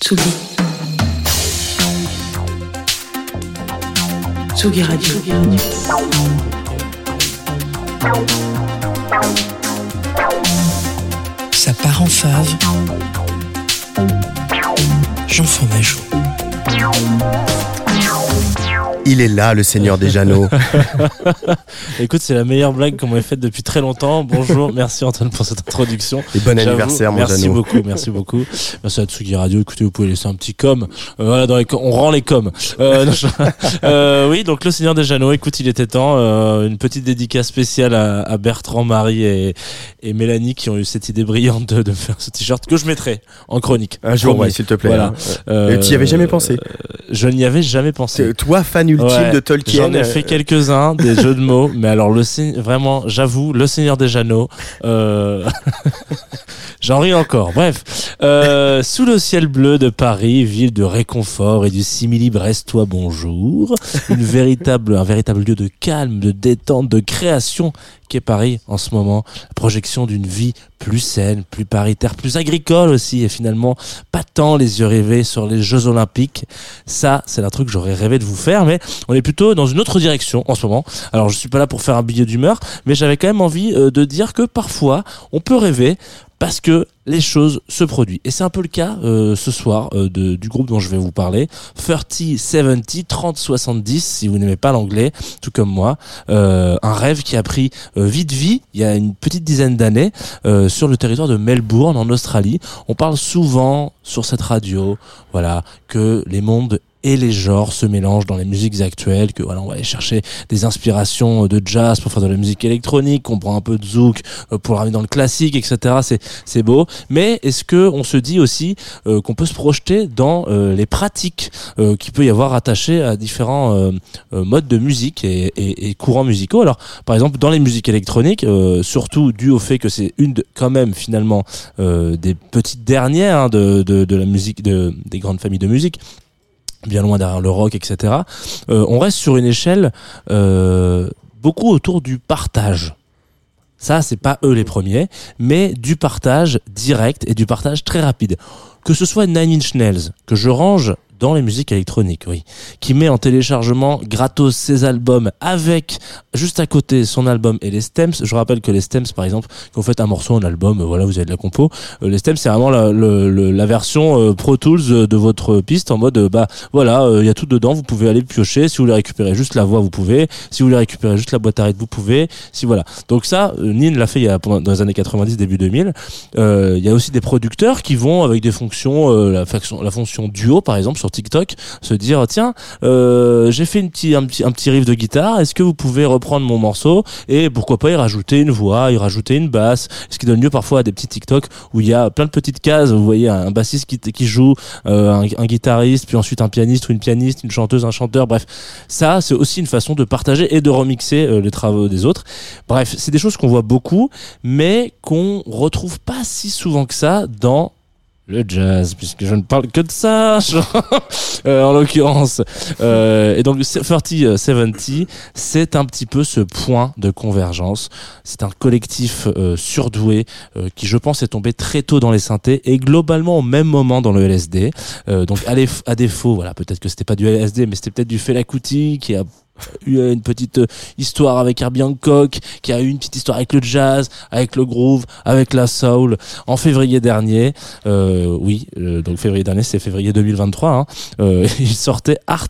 Tsugi. Tsugi Radio. Ça part en fave. Ma joue. Il est là, le Seigneur des Jeannots. Écoute, c'est la meilleure blague qu'on m'ait faite depuis très longtemps. Bonjour, merci Antoine pour cette introduction. Et bon anniversaire, mon Merci beaucoup, merci beaucoup. Merci à Tsugi Radio. Écoutez, vous pouvez laisser un petit com. Euh, voilà, dans les on rend les coms. Euh, euh, oui, donc le Seigneur des Jeannots. Écoute, il était temps. une petite dédicace spéciale à, Bertrand, Marie et, Mélanie qui ont eu cette idée brillante de, faire ce t-shirt que je mettrai en chronique. Un jour, s'il te plaît. Voilà. Hein. tu y avais jamais pensé Je n'y avais jamais pensé. Toi, fan de Tolkien. J'en ai fait quelques-uns, des jeux de mots, mais alors le vraiment, j'avoue, le Seigneur des Anneaux, euh... j'en ris encore. Bref, euh, sous le ciel bleu de Paris, ville de réconfort et du simili toi bonjour, une véritable, un véritable lieu de calme, de détente, de création qu'est Paris en ce moment. Projection d'une vie plus saine, plus paritaire, plus agricole aussi, et finalement pas tant les yeux rêvés sur les Jeux Olympiques. Ça, c'est un truc que j'aurais rêvé de vous faire, mais on est plutôt dans une autre direction en ce moment. Alors je suis pas là pour faire un billet d'humeur, mais j'avais quand même envie euh, de dire que parfois on peut rêver parce que les choses se produisent. Et c'est un peu le cas euh, ce soir euh, de, du groupe dont je vais vous parler, 30-70, 30-70, si vous n'aimez pas l'anglais, tout comme moi. Euh, un rêve qui a pris vite vie il y a une petite dizaine d'années sur le territoire de Melbourne, en Australie. On parle souvent sur cette radio, voilà, que les mondes et les genres se mélangent dans les musiques actuelles, que voilà, on va aller chercher des inspirations de jazz pour faire de la musique électronique, on prend un peu de zouk euh, pour ramener dans le classique, etc. C'est c'est beau, mais est-ce que on se dit aussi euh, qu'on peut se projeter dans euh, les pratiques euh, qui peut y avoir attachées à différents modes de musique et, et, et, courants musicaux? Alors, par exemple, dans les musiques électroniques, surtout dû au fait que c'est une de, quand même finalement des petites dernières hein, de, de, de la musique de, des grandes familles de musique bien loin derrière le rock, etc. Euh, on reste sur une échelle euh, beaucoup autour du partage. Ça, c'est pas eux les premiers, mais du partage direct et du partage très rapide. Que ce soit Nine Inch Nails, que je range dans les musiques électroniques, oui, qui met en téléchargement gratos ses albums avec juste à côté son album et les stems. Je rappelle que les stems, par exemple, quand vous faites un morceau, un album, voilà, vous avez de la compo. Euh, les stems, c'est vraiment la, version euh, Pro Tools de votre piste en mode, bah voilà, il y a tout dedans, vous pouvez aller piocher. Si vous voulez récupérer juste la voix, vous pouvez. Si vous voulez récupérer juste la boîte à rythme, vous pouvez. Si voilà. Donc ça, euh, Nin l'a fait dans les années 90, début 2000. Il y a aussi des producteurs qui vont avec des fonctions, la, fonction, la fonction duo, par exemple, sur TikTok, se dire tiens, euh, j'ai fait une petit, un petit un petit riff de guitare, est-ce que vous pouvez reprendre mon morceau et pourquoi pas y rajouter une voix, y rajouter une basse, ce qui donne lieu parfois à des petits TikTok où il y a plein de petites cases, vous voyez un bassiste qui, qui joue, euh, un, guitariste, puis ensuite un pianiste ou une pianiste, une chanteuse, un chanteur, bref, ça c'est aussi une façon de partager et de remixer euh, les travaux des autres. Bref, c'est des choses qu'on voit beaucoup, mais qu'on retrouve pas si souvent que ça dans le jazz, puisque je ne parle que de ça, euh, en l'occurrence. Euh, et donc 30-70, c'est un petit peu ce point de convergence. C'est un collectif euh, surdoué euh, qui, je pense, est tombé très tôt dans les synthés et globalement au même moment dans le LSD. Euh, donc à, à défaut, voilà, peut-être que c'était pas du LSD, mais c'était peut-être du Fela Kuti qui a eu une petite euh, histoire avec Herbie Hancock, qui a eu une petite histoire avec le jazz, avec le groove, avec la soul. En février dernier, euh, oui, euh, donc février dernier, c'est février 2023, hein, euh, il sortait Art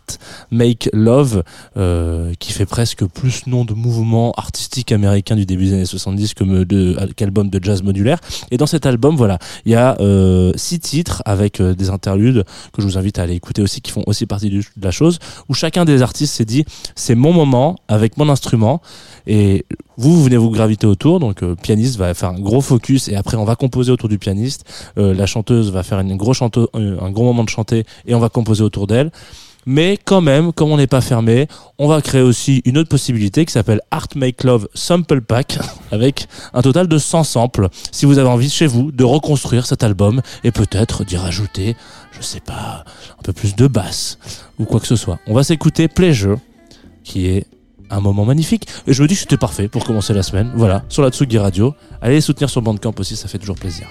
Make Love, euh, qui fait presque plus nom de mouvement artistique américain du début des années 70 que de qu'album de jazz modulaire. Et dans cet album, voilà, il y a six titres avec des interludes que je vous invite à aller écouter aussi, qui font aussi partie de la chose, où chacun des artistes s'est dit c'est mon moment avec mon instrument et vous, vous venez vous graviter autour. Donc, euh, pianiste va faire un gros focus et après on va composer autour du pianiste. Euh, la chanteuse va faire chanteuse, un gros moment de chanter et on va composer autour d'elle. Mais quand même, comme on n'est pas fermé, on va créer aussi une autre possibilité qui s'appelle Art Make Love Sample Pack avec un total de 100 samples. Si vous avez envie chez vous de reconstruire cet album et peut-être d'y rajouter, je sais pas, un peu plus de basse ou quoi que ce soit. On va s'écouter Pleasure qui est un moment magnifique. Et je me dis que c'était parfait pour commencer la semaine. Voilà, sur la Tsugi Radio. Allez soutenir sur Bandcamp aussi, ça fait toujours plaisir.